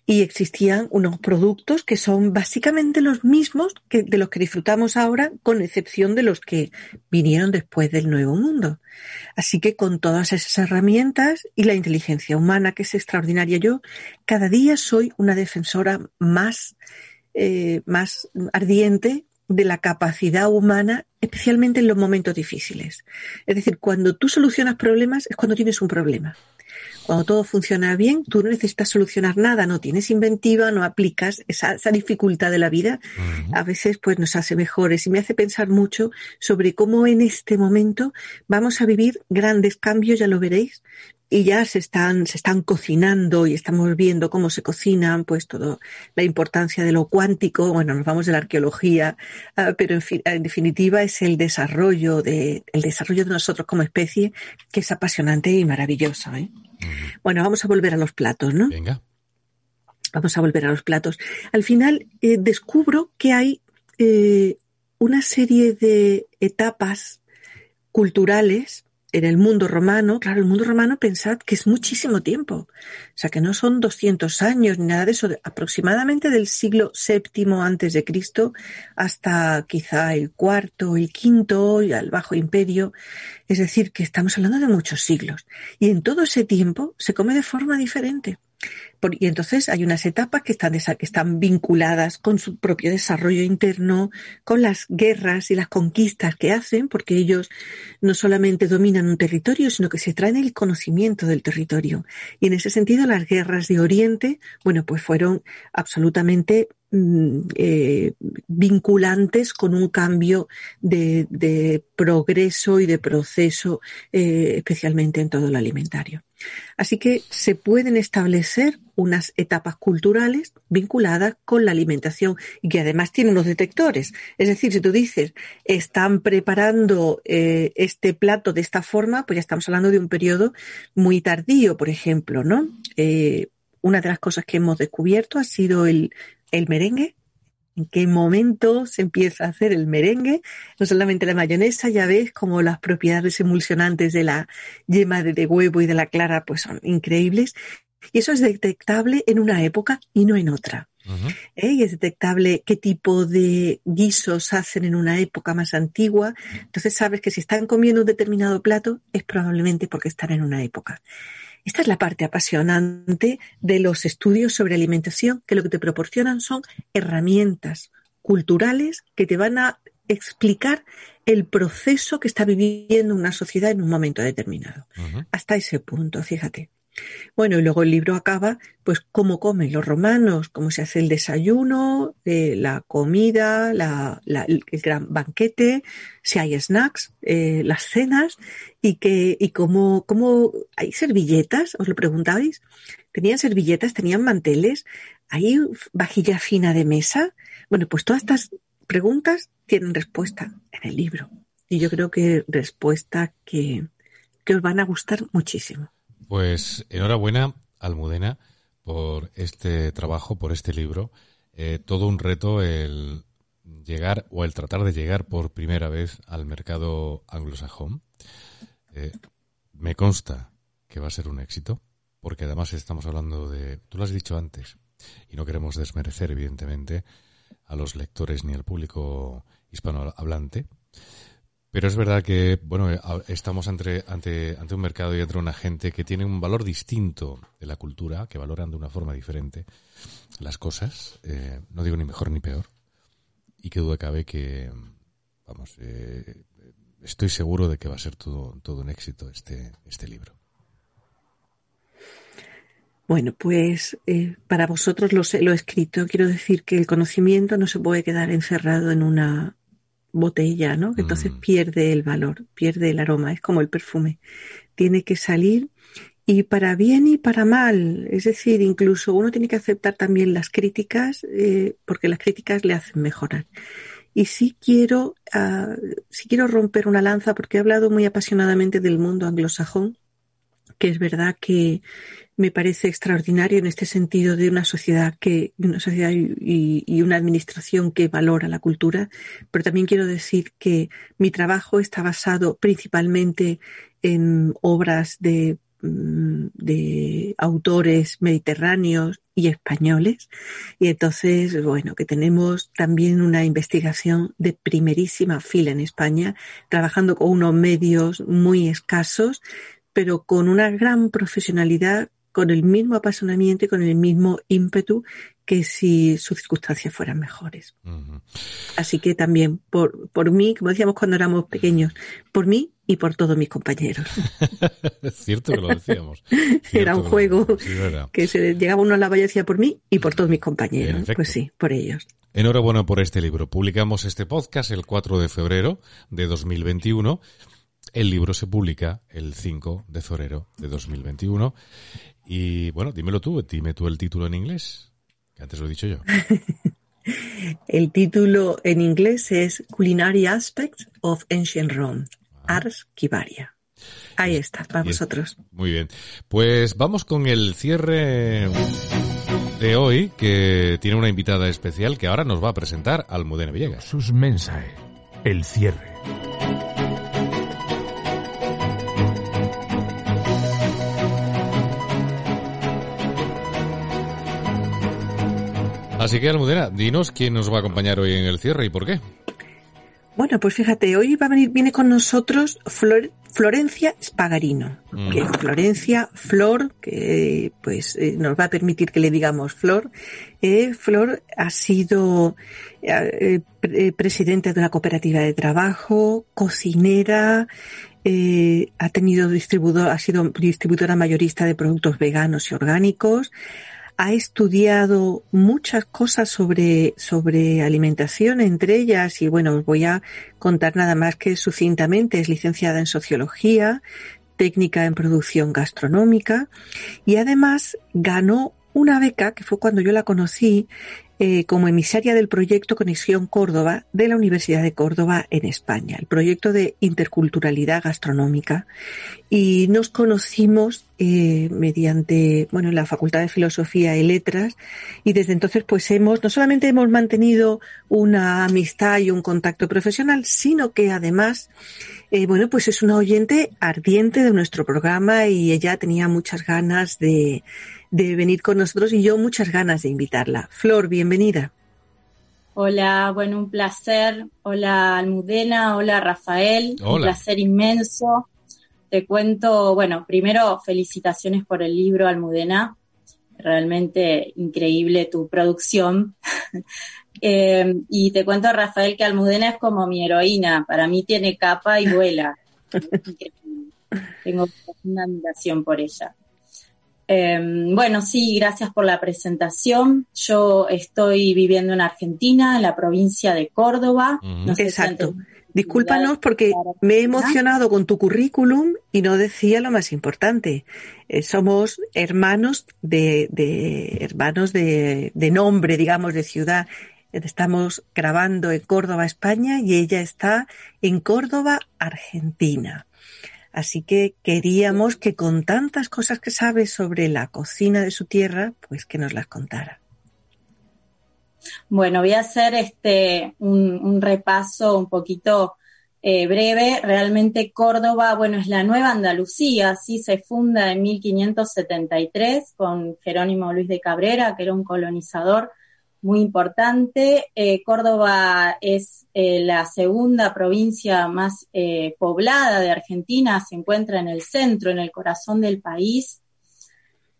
y existían unos productos que son básicamente los mismos que de los que disfrutamos ahora, con excepción de los que vinieron después del Nuevo Mundo. Así que con todas esas herramientas y la inteligencia humana, que es extraordinaria, yo cada día soy una defensora más, eh, más ardiente de la capacidad humana, especialmente en los momentos difíciles. Es decir, cuando tú solucionas problemas es cuando tienes un problema. Cuando todo funciona bien, tú no necesitas solucionar nada, no tienes inventiva, no aplicas esa, esa dificultad de la vida. A veces pues nos hace mejores y me hace pensar mucho sobre cómo en este momento vamos a vivir grandes cambios, ya lo veréis, y ya se están, se están cocinando y estamos viendo cómo se cocinan, pues todo, la importancia de lo cuántico, bueno, nos vamos de la arqueología, ah, pero en, en, definitiva es el desarrollo de, el desarrollo de nosotros como especie que es apasionante y maravilloso, ¿eh? Bueno, vamos a volver a los platos, ¿no? Venga. Vamos a volver a los platos. Al final eh, descubro que hay eh, una serie de etapas culturales en el mundo romano, claro, el mundo romano pensad que es muchísimo tiempo, o sea que no son 200 años ni nada de eso, aproximadamente del siglo VII antes de Cristo hasta quizá el cuarto, el quinto y al Bajo Imperio, es decir, que estamos hablando de muchos siglos. Y en todo ese tiempo se come de forma diferente y entonces hay unas etapas que están, que están vinculadas con su propio desarrollo interno, con las guerras y las conquistas que hacen, porque ellos no solamente dominan un territorio, sino que se traen el conocimiento del territorio. Y en ese sentido, las guerras de Oriente, bueno, pues fueron absolutamente mm, eh, vinculantes con un cambio de, progreso y de proceso, eh, especialmente en todo lo alimentario. Así que se pueden establecer unas etapas culturales vinculadas con la alimentación y que además tienen unos detectores. Es decir, si tú dices, están preparando eh, este plato de esta forma, pues ya estamos hablando de un periodo muy tardío, por ejemplo, ¿no? Eh, una de las cosas que hemos descubierto ha sido el, el merengue, en qué momento se empieza a hacer el merengue, no solamente la mayonesa, ya ves como las propiedades emulsionantes de la yema de, huevo y de la clara pues son increíbles. Y eso es detectable en una época y no en otra. ¿Eh? Y es detectable qué tipo de guisos hacen en una época más antigua. Entonces sabes que si están comiendo un determinado plato es probablemente porque están en una época. Esta es la parte apasionante de los estudios sobre alimentación, que lo que te proporcionan son herramientas culturales que te van a explicar el proceso que está viviendo una sociedad en un momento determinado. Hasta ese punto, fíjate. Bueno, y luego el libro acaba, pues, cómo comen los romanos, cómo se hace el desayuno, eh, la comida, el gran banquete, si hay snacks, eh, las cenas, y que, y cómo, cómo, hay servilletas, os lo preguntabais, tenían servilletas, tenían manteles, hay vajilla fina de mesa. Bueno, pues todas estas preguntas tienen respuesta en el libro. Y yo creo que respuesta que, que os van a gustar muchísimo. Pues enhorabuena, Almudena, por este trabajo, por este libro. Eh, todo un reto el llegar o el tratar de llegar por primera vez al mercado anglosajón. Eh, me consta que va a ser un éxito, porque además estamos hablando de, tú lo has dicho antes, y no queremos desmerecer, evidentemente, a los lectores ni al público hispanohablante, pero es verdad que, bueno, eh, estamos ante, un mercado y ante una gente que tiene un valor distinto de la cultura, que valoran de una forma diferente las cosas, eh, no digo ni mejor ni peor, y que duda cabe que, vamos, eh, estoy seguro de que va a ser todo, todo un éxito este, este libro. Bueno, pues para vosotros lo, lo he escrito. Quiero decir que el conocimiento no se puede quedar encerrado en una botella, ¿no? Entonces mm. pierde el valor, pierde el aroma, es como el perfume. Tiene que salir y para bien y para mal. Es decir, incluso uno tiene que aceptar también las críticas, eh, porque las críticas le hacen mejorar. Y sí quiero, uh, sí quiero romper una lanza, porque he hablado muy apasionadamente del mundo anglosajón, que es verdad que me parece extraordinario en este sentido de una sociedad que, una sociedad y, una administración que valora la cultura, pero también quiero decir que mi trabajo está basado principalmente en obras mm, de autores mediterráneos y españoles. Y entonces, bueno, que tenemos también una investigación de primerísima fila en España, trabajando con unos medios muy escasos, pero con una gran profesionalidad con el mismo apasionamiento y con el mismo ímpetu que si sus circunstancias fueran mejores. Así que también por, por mí, como decíamos cuando éramos pequeños, por mí y por todos mis compañeros. *laughs* es cierto que lo decíamos. *laughs* era un juego que se llegaba uno a la valla y decía por mí y por todos mis compañeros. Pues sí, por ellos. Enhorabuena por este libro. Publicamos este podcast el 4 de febrero de 2021. El libro se publica el 5 de febrero de 2021 y bueno, dímelo tú, dime tú el título en inglés, que antes lo he dicho yo. *laughs* el título en inglés es Culinary Aspects of Ancient Rome, ah. Ars Kibaria. Ahí está, para vosotros. Muy bien. Pues vamos con el cierre de hoy, que tiene una invitada especial que ahora nos va a presentar Almudena Villegas. Sus mensajes, el cierre. Así que, Almudena, dinos quién nos va a acompañar hoy en el cierre y por qué. Bueno, pues fíjate, hoy va a venir, viene con nosotros Florencia Spagarino, mm. que Florencia, Flor, que pues eh, nos va a permitir que le digamos Flor. Eh, Flor ha sido eh, presidenta de una cooperativa de trabajo, cocinera, ha tenido distribuidor, ha sido distribuidora mayorista de productos veganos y orgánicos, ha estudiado muchas cosas sobre, sobre alimentación, entre ellas, y bueno, os voy a contar nada más que sucintamente, es licenciada en sociología, técnica en producción gastronómica, y además ganó una beca, que fue cuando yo la conocí, eh, como emisaria del proyecto Conexión Córdoba de la Universidad de Córdoba en España, el proyecto de interculturalidad gastronómica. Y nos conocimos eh, mediante, bueno, la Facultad de Filosofía y Letras y desde entonces pues hemos, no solamente hemos mantenido una amistad y un contacto profesional, sino que además, eh, bueno, pues es una oyente ardiente de nuestro programa y ella tenía muchas ganas de, de venir con nosotros y yo muchas ganas de invitarla. Flor, bienvenida. Hola, bueno, un placer. Hola Almudena, hola Rafael, un placer inmenso. Te cuento, bueno, primero felicitaciones por el libro Almudena, realmente increíble tu producción. *laughs* Eh, y te cuento, Rafael, que Almudena es como mi heroína, para mí tiene capa y vuela. *laughs* Tengo una admiración por ella. Em, bueno, sí, gracias por la presentación. Yo estoy viviendo en Argentina, en la provincia de Córdoba. Exacto. Discúlpanos porque me he emocionado con tu currículum y no decía lo más importante. Eh, somos hermanos de, hermanos de, nombre, digamos, de ciudad. Estamos grabando en Córdoba, España, y ella está en Córdoba, Argentina. Así que queríamos que con tantas cosas que sabe sobre la cocina de su tierra, pues que nos las contara. Bueno, voy a hacer este un, repaso un poquito eh, breve. Realmente Córdoba, bueno, es la nueva Andalucía, sí se funda en 1573 con Jerónimo Luis de Cabrera, que era un colonizador muy importante. Eh, Córdoba es eh, la segunda provincia más poblada de Argentina, se encuentra en el centro, en el corazón del país.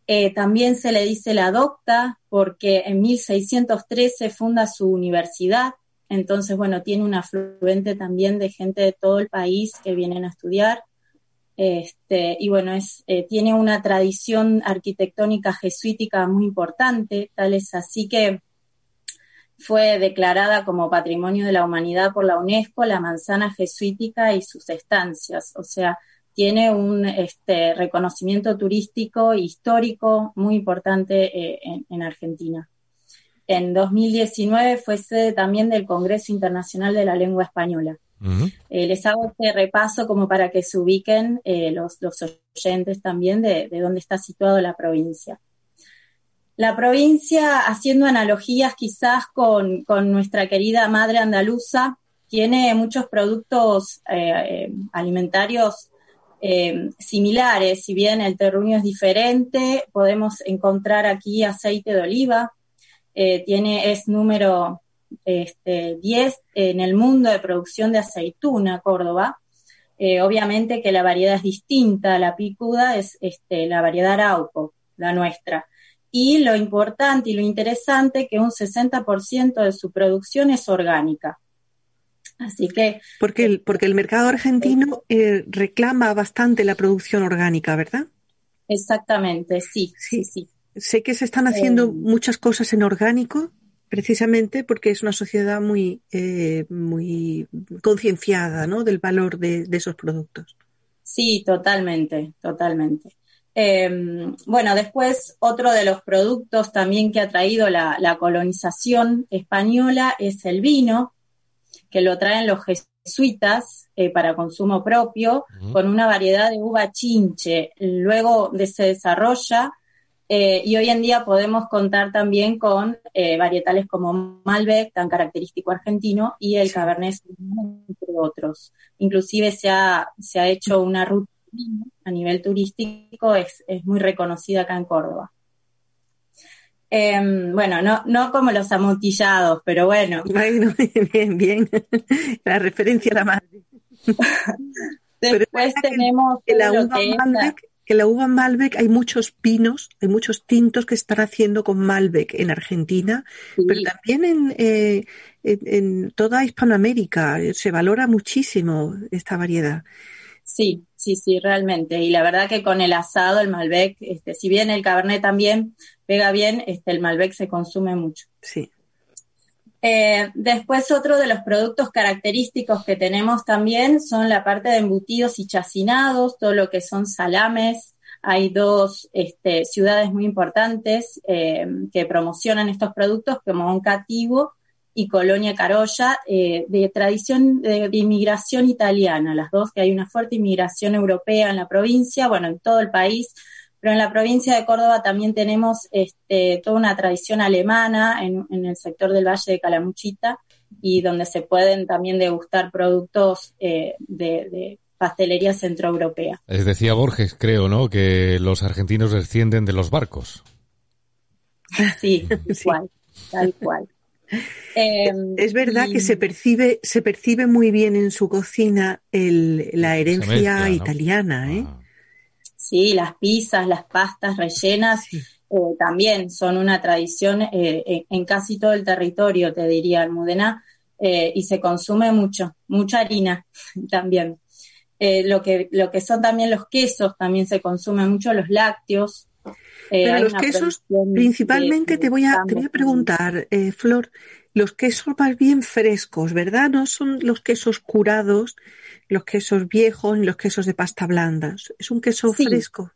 Eh, también se le dice la docta porque en 1613 funda su universidad, entonces, bueno, tiene un afluente también de gente de todo el país que vienen a estudiar. Este, y bueno, es, eh, tiene una tradición arquitectónica jesuítica muy importante, tal es así que fue declarada como Patrimonio de la Humanidad por la UNESCO la manzana jesuítica y sus estancias. O sea, tiene un este, reconocimiento turístico histórico muy importante eh, en, Argentina. En 2019 fue sede también del Congreso Internacional de la Lengua Española. Eh, les hago este repaso como para que se ubiquen eh, los, oyentes también de, dónde está situada la provincia. La provincia, haciendo analogías quizás con, nuestra querida madre andaluza, tiene muchos productos alimentarios eh, similares, si bien el terruño es diferente, podemos encontrar aquí aceite de oliva, eh, tiene, es número este, 10 en el mundo de producción de aceituna, Córdoba. Eh, obviamente que la variedad es distinta, la picuda es este, la variedad arauco, la nuestra. Y lo importante y lo interesante que un 60% de su producción es orgánica. Así que. Porque el, porque el mercado argentino eh, reclama bastante la producción orgánica, ¿verdad? Exactamente, sí, sí, sí. Sé que se están haciendo eh, muchas cosas en orgánico, precisamente porque es una sociedad muy, eh, muy concienciada ¿no? del valor de, esos productos. Sí, totalmente, totalmente. Em, bueno, después otro de los productos también que ha traído la, la colonización española es el vino que lo traen los jesuitas eh, para consumo propio, con una variedad de uva chinche. Luego de, se desarrolla eh, y hoy en día podemos contar también con eh, varietales como Malbec, tan característico argentino, y el Cabernet entre otros. Inclusive se ha, se ha hecho una ruta a nivel turístico, es, es muy reconocida acá en Córdoba. Em, bueno, no, no como los amontillados, pero bueno. *laughs* bien, bien. La referencia a *laughs* la madre. Después tenemos que la, uva Malbec, que la uva Malbec hay muchos pinos, hay muchos tintos que están haciendo con Malbec en Argentina, pero también en, eh, en, toda Hispanoamérica se valora muchísimo esta variedad. Sí, sí, sí, realmente. Y la verdad que con el asado, el Malbec, este, si bien el Cabernet también pega bien, este, el Malbec se consume mucho. Sí. Eh, después otro de los productos característicos que tenemos también son la parte de embutidos y chacinados, todo lo que son salames. Hay dos este, ciudades muy importantes eh, que promocionan estos productos como Oncativo y Colonia Carolla, eh, de tradición de, inmigración italiana, las dos, que hay una fuerte inmigración europea en la provincia, bueno, en todo el país, pero en la provincia de Córdoba también tenemos este, toda una tradición alemana en, el sector del Valle de Calamuchita y donde se pueden también degustar productos eh, de, pastelería centroeuropea. Les decía Borges, creo, ¿no? Que los argentinos descienden de los barcos. Sí, *laughs* tal cual, tal cual. Em, es verdad que se percibe, se percibe muy bien en su cocina la herencia italiana, ¿eh? Ah. Sí, las pizzas, las pastas rellenas eh, también son una tradición eh, en casi todo el territorio, te diría Almudena, y se consume mucho, mucha harina *laughs* también. lo, que, lo que son también los quesos, también se consume mucho, los lácteos, eh, Pero los quesos, principalmente te, voy a, te voy a preguntar, eh, Flor, los quesos más bien frescos, ¿verdad? No son los quesos curados, los quesos viejos, ni los quesos de pasta blanda. Es un queso fresco.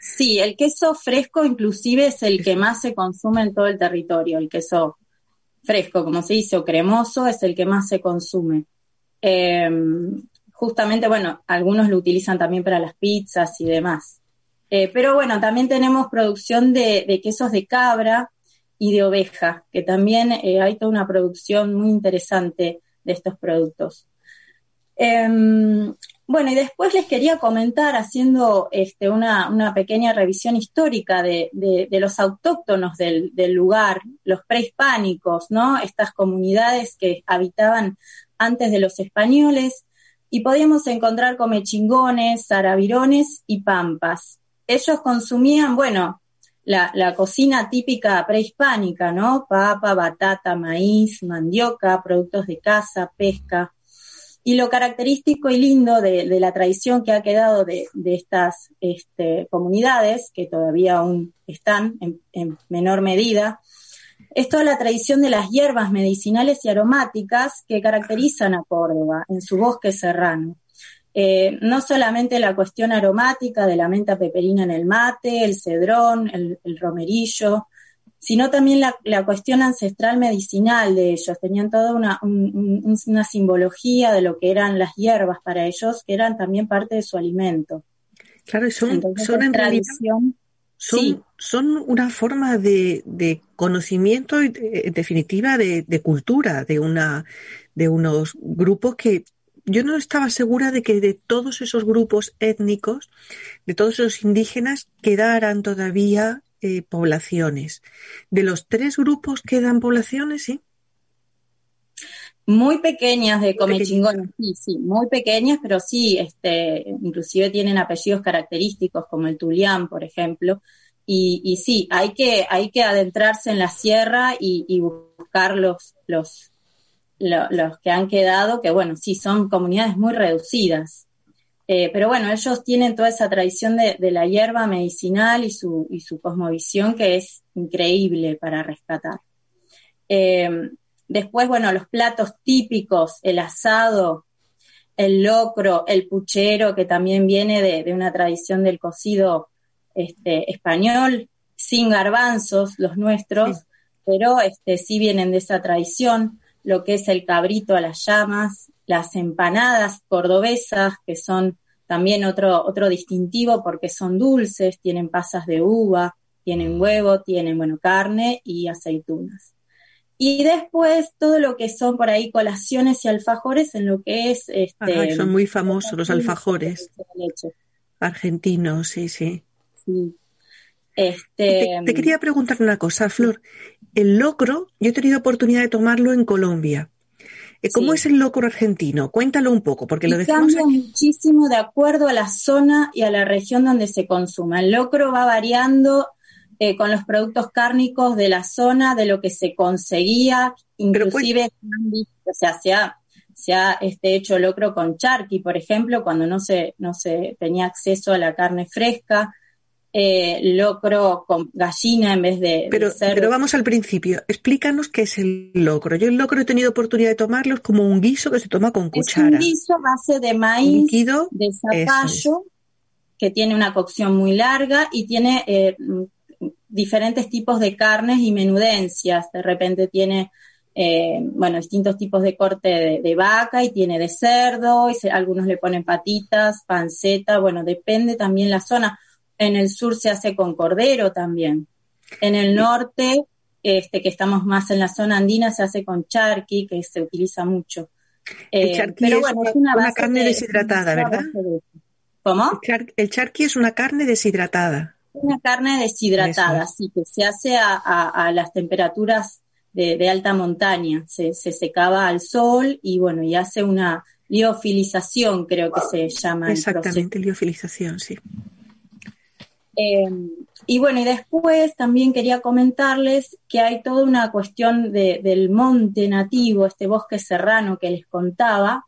Sí, el queso fresco inclusive es el que más se consume en todo el territorio, el queso fresco, como se dice, o cremoso, es el que más se consume. Em, justamente, bueno, algunos lo utilizan también para las pizzas y demás. Eh, pero bueno, también tenemos producción de, quesos de cabra y de oveja, que también eh, hay toda una producción muy interesante de estos productos. Em, bueno, y después les quería comentar, haciendo este, una, pequeña revisión histórica de, los autóctonos del, lugar, los prehispánicos, ¿no? Estas comunidades que habitaban antes de los españoles, y podíamos encontrar comechingones, zaravirones y pampas. Ellos consumían, bueno, la, cocina típica prehispánica, ¿no? Papa, batata, maíz, mandioca, productos de caza, pesca. Y lo característico y lindo de, la tradición que ha quedado de, estas este, comunidades, que todavía aún están en, menor medida, es toda la tradición de las hierbas medicinales y aromáticas que caracterizan a Córdoba en su bosque serrano. Eh, no solamente la cuestión aromática de la menta peperina en el mate, el cedrón, el romerillo, sino también la, cuestión ancestral medicinal de ellos. Tenían toda una, una simbología de lo que eran las hierbas para ellos, que eran también parte de su alimento. Claro, son, son en realidad son, son una forma de, de conocimiento, en definitiva, de, de, cultura, de, una, de unos grupos que yo no estaba segura de que de todos esos grupos étnicos, de todos esos indígenas, quedaran todavía eh, poblaciones. De los tres grupos quedan poblaciones, ¿sí? Muy pequeñas de comechingones, sí, sí, muy pequeñas, pero sí, este, inclusive tienen apellidos característicos como el Tulián, por ejemplo. Y, y sí, hay que, hay que adentrarse en la sierra y, buscar los, los, los que han quedado, que bueno, sí, son comunidades muy reducidas. Eh, pero bueno, ellos tienen toda esa tradición de, la hierba medicinal y su, y su, cosmovisión que es increíble para rescatar. Eh, después, bueno, los platos típicos, el asado, el locro, el puchero, que también viene de, una tradición del cocido este, español, sin garbanzos, los nuestros, pero este, sí vienen de esa tradición, lo que es el cabrito a las llamas, las empanadas cordobesas, que son también otro, otro distintivo porque son dulces, tienen pasas de uva, tienen huevo, tienen, bueno, carne y aceitunas. Y después todo lo que son por ahí colaciones y alfajores en lo que es... Este, son muy famosos los alfajores. Argentinos, sí, sí. Este, te, quería preguntar una cosa, Flor. El locro, yo he tenido oportunidad de tomarlo en Colombia. Eh, ¿Cómo es el locro argentino? Cuéntalo un poco, porque lo decimos cambia muchísimo de acuerdo a la zona y a la región donde se consuma. El locro va variando eh, con los productos cárnicos de la zona, de lo que se conseguía, inclusive, o sea, se ha, se ha este, hecho locro con charqui, por ejemplo, cuando no se, no se tenía acceso a la carne fresca eh, locro con gallina en vez de, pero, Pero vamos al principio. Explícanos qué es el locro. Yo el locro he tenido oportunidad de tomarlo es como un guiso que se toma con cuchara. Es un guiso a base de maíz, de zapallo, que tiene una cocción muy larga y tiene eh, diferentes tipos de carnes y menudencias. De repente tiene eh, bueno, distintos tipos de corte de, vaca y tiene de cerdo, y algunos le ponen patitas, panceta, bueno, depende también la zona. En el sur se hace con cordero también. En el norte, este, que estamos más en la zona andina, se hace con charqui, que se utiliza mucho. el eh, charqui es, una, carne deshidratada, ¿verdad? ¿Cómo? El, charqui es una carne deshidratada. Una carne deshidratada, sí, que se hace a, las temperaturas de, alta montaña. Se, se, secaba al sol y bueno, y hace una liofilización, creo que se llama. Exactamente, liofilización, sí. Em, y bueno, y después también quería comentarles que hay toda una cuestión del monte nativo, este bosque serrano que les contaba,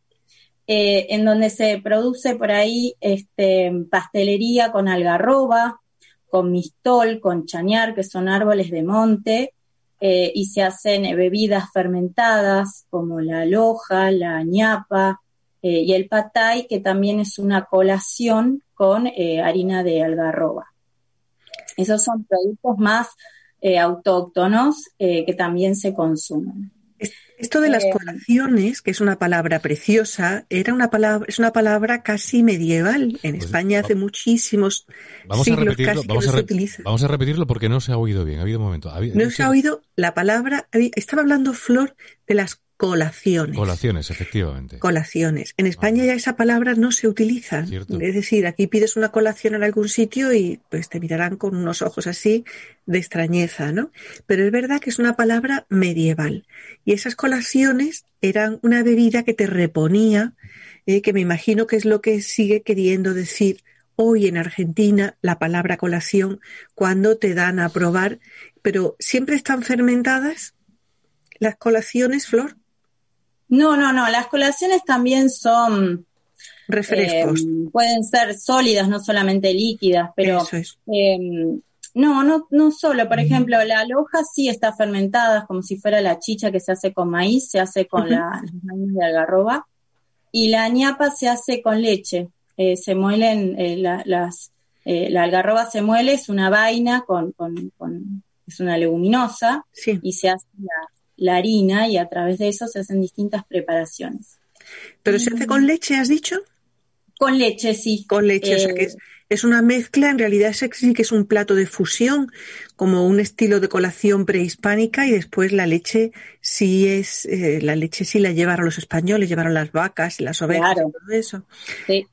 eh, en donde se produce por ahí este, pastelería con algarroba, con mistol, con chañar, que son árboles de monte, eh, y se hacen bebidas fermentadas como la loja, la ñapa eh, y el patay, que también es una colación con harina de algarroba. Esos son productos más eh, autóctonos eh, que también se consumen. Esto de las eh, colaciones, que es una palabra preciosa, era una palabra, es una palabra casi medieval. En pues, España hace muchísimos vamos siglos a casi vamos, a se utiliza. vamos a repetirlo porque no se ha oído bien. Ha habido un momento. no se ha oído la palabra. Estaba hablando Flor de las colaciones. Colaciones, efectivamente. Colaciones. En España ya esa palabra no se utiliza. Es decir, aquí pides una colación en algún sitio y pues te mirarán con unos ojos así de extrañeza, ¿no? Pero es verdad que es una palabra medieval. Y esas colaciones eran una bebida que te reponía, eh, que me imagino que es lo que sigue queriendo decir hoy en Argentina la palabra colación cuando te dan a probar, pero siempre están fermentadas las colaciones, Flor. No, no, no. Las colaciones también son refrescos. Eh, pueden ser sólidas, no solamente líquidas, pero em, no, no, no solo. Por ejemplo, la loja sí está fermentada, como si fuera la chicha que se hace con maíz, se hace con la, las de algarroba, y la ñapa se hace con leche. Eh, se muelen eh, las, la algarroba se muele, es una vaina con, con, con es una leguminosa y se hace la, la harina y a través de eso se hacen distintas preparaciones. ¿Pero se hace con leche, has dicho? Con leche, sí. Con leche, o sea que es, una mezcla, en realidad sí que es un plato de fusión, como un estilo de colación prehispánica y después la leche sí es, eh, la leche sí la llevaron los españoles, llevaron las vacas y las ovejas y todo eso.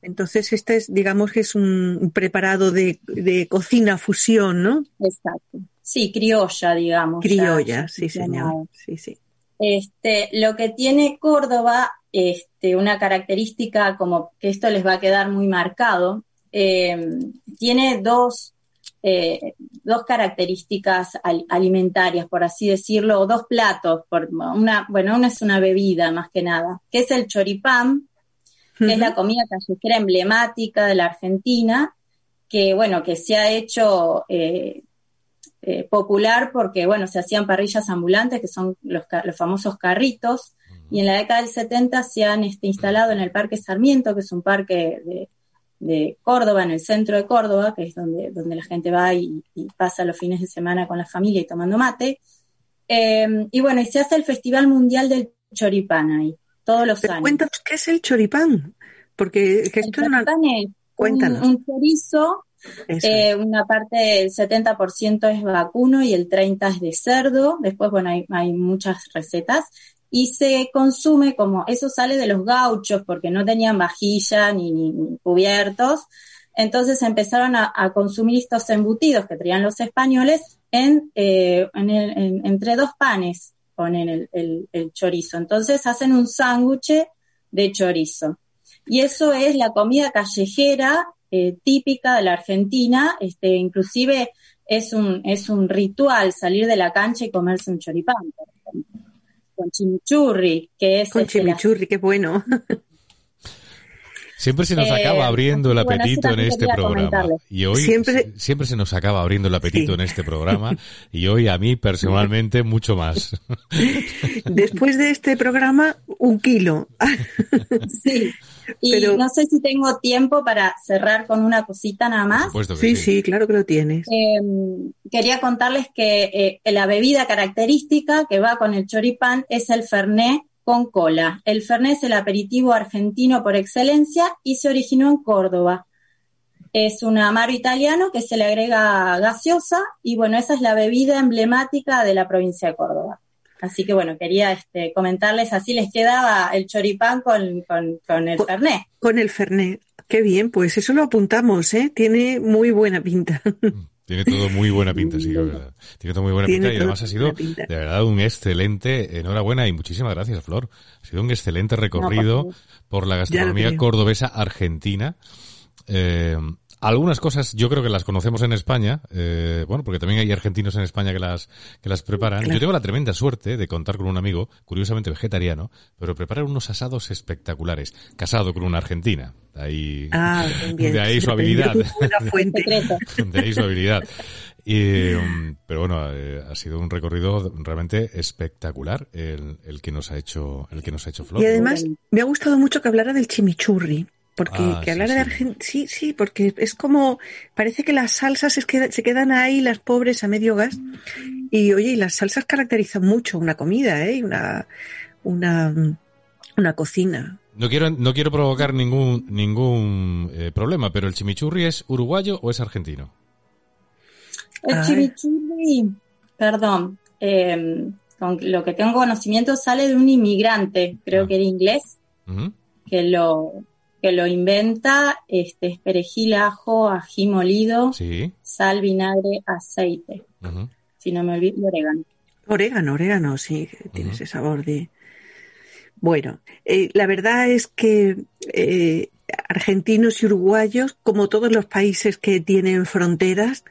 Entonces este es, digamos que es un preparado de, de cocina fusión, ¿no? Exacto. Sí, criolla, digamos. Criolla, sí, señor. Sí, sí. Este, lo que tiene Córdoba, este, una característica como que esto les va a quedar muy marcado, em, tiene dos, eh, dos características alimentarias, por así decirlo, o dos platos. Por una, bueno, una es una bebida más que nada, que es el choripán, que es la comida callejera emblemática de la Argentina, que bueno, que se ha hecho eh, eh, popular porque, bueno, se hacían parrillas ambulantes, que son los, los famosos carritos, y en la década del 70 se han este, instalado en el Parque Sarmiento, que es un parque de, Córdoba, en el centro de Córdoba, que es donde, donde la gente va y, pasa los fines de semana con la familia y tomando mate. Em, y bueno, y se hace el Festival Mundial del Choripán ahí, todos los años. Cuéntanos, ¿qué es el choripán? Porque esto es, un, chorizo eh, una parte del 70% es vacuno y el 30% es de cerdo. Después, bueno, hay, muchas recetas. Y se consume como, eso sale de los gauchos porque no tenían vajilla ni, cubiertos. Entonces empezaron a, consumir estos embutidos que traían los españoles en, eh, entre dos panes, ponen el, el chorizo. Entonces hacen un sándwich de chorizo. Y eso es la comida callejera eh, típica de la Argentina, este, inclusive es un, es un ritual salir de la cancha y comerse un choripán, por ejemplo, con chimichurri, que es... Con este, chimichurri, qué bueno. *laughs* Siempre se nos acaba eh, abriendo el apetito en este programa. Y hoy siempre, siempre se nos acaba abriendo el apetito en este programa. *laughs* Y hoy a mí personalmente mucho más. Después de este programa, un kilo. *laughs* Sí. Y no sé si tengo tiempo para cerrar con una cosita nada más. Sí, sí, claro que lo tienes. Em, quería contarles que eh, la bebida característica que va con el choripán es el fernet con cola. El Fernet es el aperitivo argentino por excelencia y se originó en Córdoba. Es un amaro italiano que se le agrega gaseosa y bueno, esa es la bebida emblemática de la provincia de Córdoba. Así que bueno, quería este, comentarles, así les quedaba el choripán con, con, el Fernet. Con el Fernet. Qué bien, pues eso lo apuntamos, ¿eh? Tiene muy buena pinta. Tiene todo muy buena pinta, sí, *laughs* verdad. Tiene todo muy buena pinta y además ha sido de verdad un excelente, enhorabuena y muchísimas gracias, Flor. Ha sido un excelente recorrido por la gastronomía cordobesa argentina. Eh, algunas cosas yo creo que las conocemos en España, eh, bueno, porque también hay argentinos en España que las, que las preparan. Yo tengo la tremenda suerte de contar con un amigo, curiosamente vegetariano, pero prepara unos asados espectaculares, casado con una argentina. De ahí, ah, *laughs* de ahí su habilidad. *laughs* *laughs* de ahí su habilidad. Y, um, pero bueno, eh, ha sido un recorrido realmente espectacular el, el, que nos ha hecho el que nos ha hecho Flor. Y además me ha gustado mucho que hablara del chimichurri, porque ah, que hablar de Argentina, sí, sí, porque es como, parece que las salsas es que, se quedan ahí las pobres a medio gas Y oye, y las salsas caracterizan mucho una comida, ¿eh? Una, una, una cocina. No quiero, no quiero provocar ningún, ningún eh, problema, pero ¿el chimichurri es uruguayo o es argentino? El chimichurri, perdón, em, con lo que tengo conocimiento sale de un inmigrante, creo ah. que era inglés, que lo que lo inventa, este es perejil, ajo, ají molido, sal, vinagre, aceite. Si no me olvido, orégano. Orégano, orégano, sí, tiene ese sabor de, bueno, eh, la verdad es que eh, argentinos y uruguayos, como todos los países que tienen fronteras,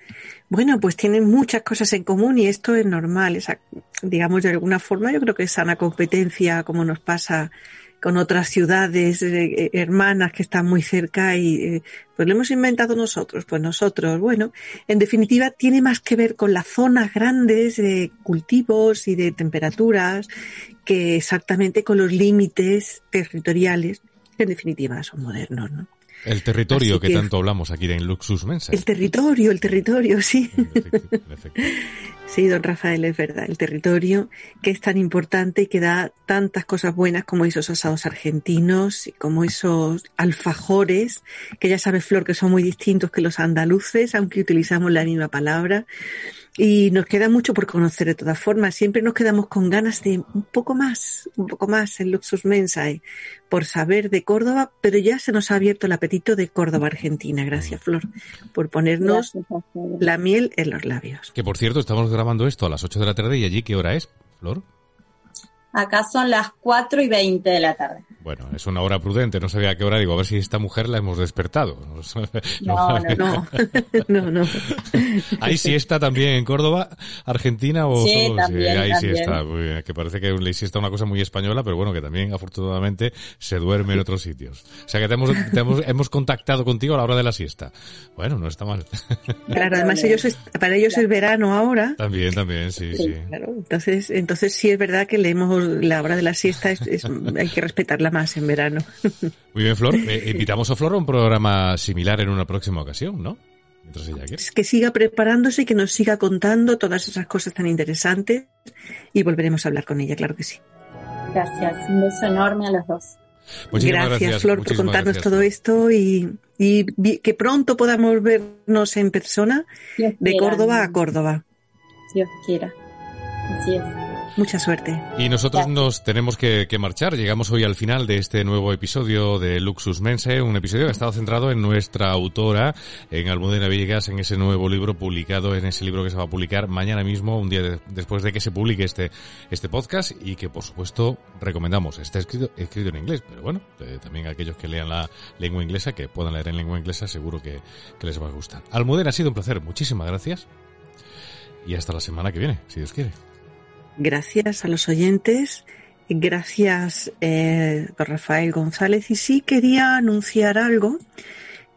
bueno, pues tienen muchas cosas en común y esto es normal. Esa, digamos, de alguna forma, yo creo que es sana competencia, como nos pasa con otras ciudades eh, eh, hermanas que están muy cerca y eh, pues lo hemos inventado nosotros, pues nosotros, bueno, en definitiva tiene más que ver con las zonas grandes de cultivos y de temperaturas que exactamente con los límites territoriales, que en definitiva son modernos, ¿no? El territorio que, tanto hablamos aquí en Luxus Mensa. El territorio, el territorio, sí. Sí, don Rafael, es verdad. El territorio que es tan importante y que da tantas cosas buenas como esos asados argentinos y como esos alfajores, que ya sabe Flor que son muy distintos que los andaluces, aunque utilizamos la misma palabra. Y nos queda mucho por conocer de todas formas. Siempre nos quedamos con ganas de un poco más, un poco más en Luxus Mensae, por saber de Córdoba, pero ya se nos ha abierto el apetito de Córdoba, Argentina. Gracias, Flor, por ponernos la miel en los labios. Que por cierto, estamos grabando esto a las 8 de la tarde y allí, ¿qué hora es, Flor? Acá son las 4 y 20 de la tarde. Bueno, es una hora prudente, no sabía a qué hora, digo, a ver si esta mujer la hemos despertado. *laughs* *laughs* No, no, no. no, ¿Hay siesta también en Córdoba, Argentina o sí, También, sí, hay siesta, que parece que la siesta es una cosa muy española, pero bueno, que también afortunadamente se duerme en otros sitios. O sea que te hemos, hemos, contactado contigo a la hora de la siesta. Bueno, no está mal. Claro, además ellos para ellos es verano ahora. También, también, sí, sí. Claro, entonces, entonces sí es verdad que le hemos, la hora de la siesta es, hay que respetarla más en verano. *laughs* Muy bien, Flor. Eh, invitamos a Flor a un programa similar en una próxima ocasión, ¿no? Que siga preparándose y que nos siga contando todas esas cosas tan interesantes y volveremos a hablar con ella, claro que sí. Gracias. Un beso enorme a los dos. Gracias, Flor, por contarnos todo esto y, que pronto podamos vernos en persona de Córdoba a Córdoba. Dios quiera. Así es. Mucha suerte. Y nosotros nos tenemos que, marchar. Llegamos hoy al final de este nuevo episodio de Luxus Mense, un episodio que ha estado centrado en nuestra autora, en Almudena Villegas, en ese nuevo libro publicado, en ese libro que se va a publicar mañana mismo, un día después de que se publique este, este podcast y que por supuesto recomendamos. Está escrito, escrito en inglés, pero bueno, eh, también aquellos que lean la lengua inglesa, que puedan leer en lengua inglesa, seguro que, que les va a gustar. Almudena, ha sido un placer. Muchísimas gracias. Y hasta la semana que viene, si Dios quiere. Gracias a los oyentes, gracias eh, Rafael González. Y sí quería anunciar algo.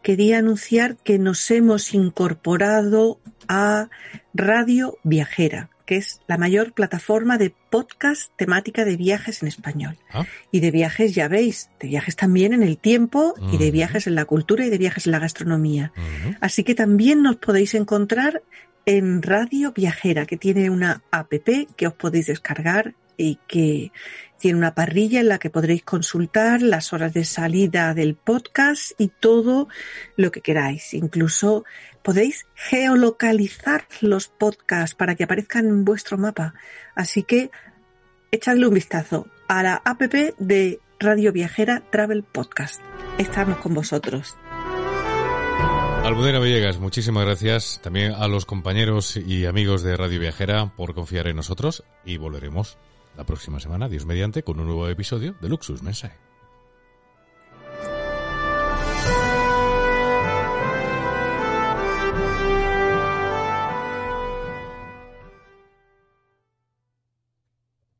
Quería anunciar que nos hemos incorporado a Radio Viajera, que es la mayor plataforma de podcast temática de viajes en español. Ah. Y de viajes, ya veis, de viajes también en el tiempo y de viajes en la cultura y de viajes en la gastronomía. Así que también nos podéis encontrar en Radio Viajera, que tiene una app que os podéis descargar y que tiene una parrilla en la que podréis consultar las horas de salida del podcast y todo lo que queráis. Incluso podéis geolocalizar los podcasts para que aparezcan en vuestro mapa. Así que echadle un vistazo a la app de Radio Viajera Travel Podcast. Estamos con vosotros. Almudena Villegas, muchísimas gracias también a los compañeros y amigos de Radio Viajera por confiar en nosotros y volveremos la próxima semana, Dios mediante, con un nuevo episodio de Luxus Mensaje.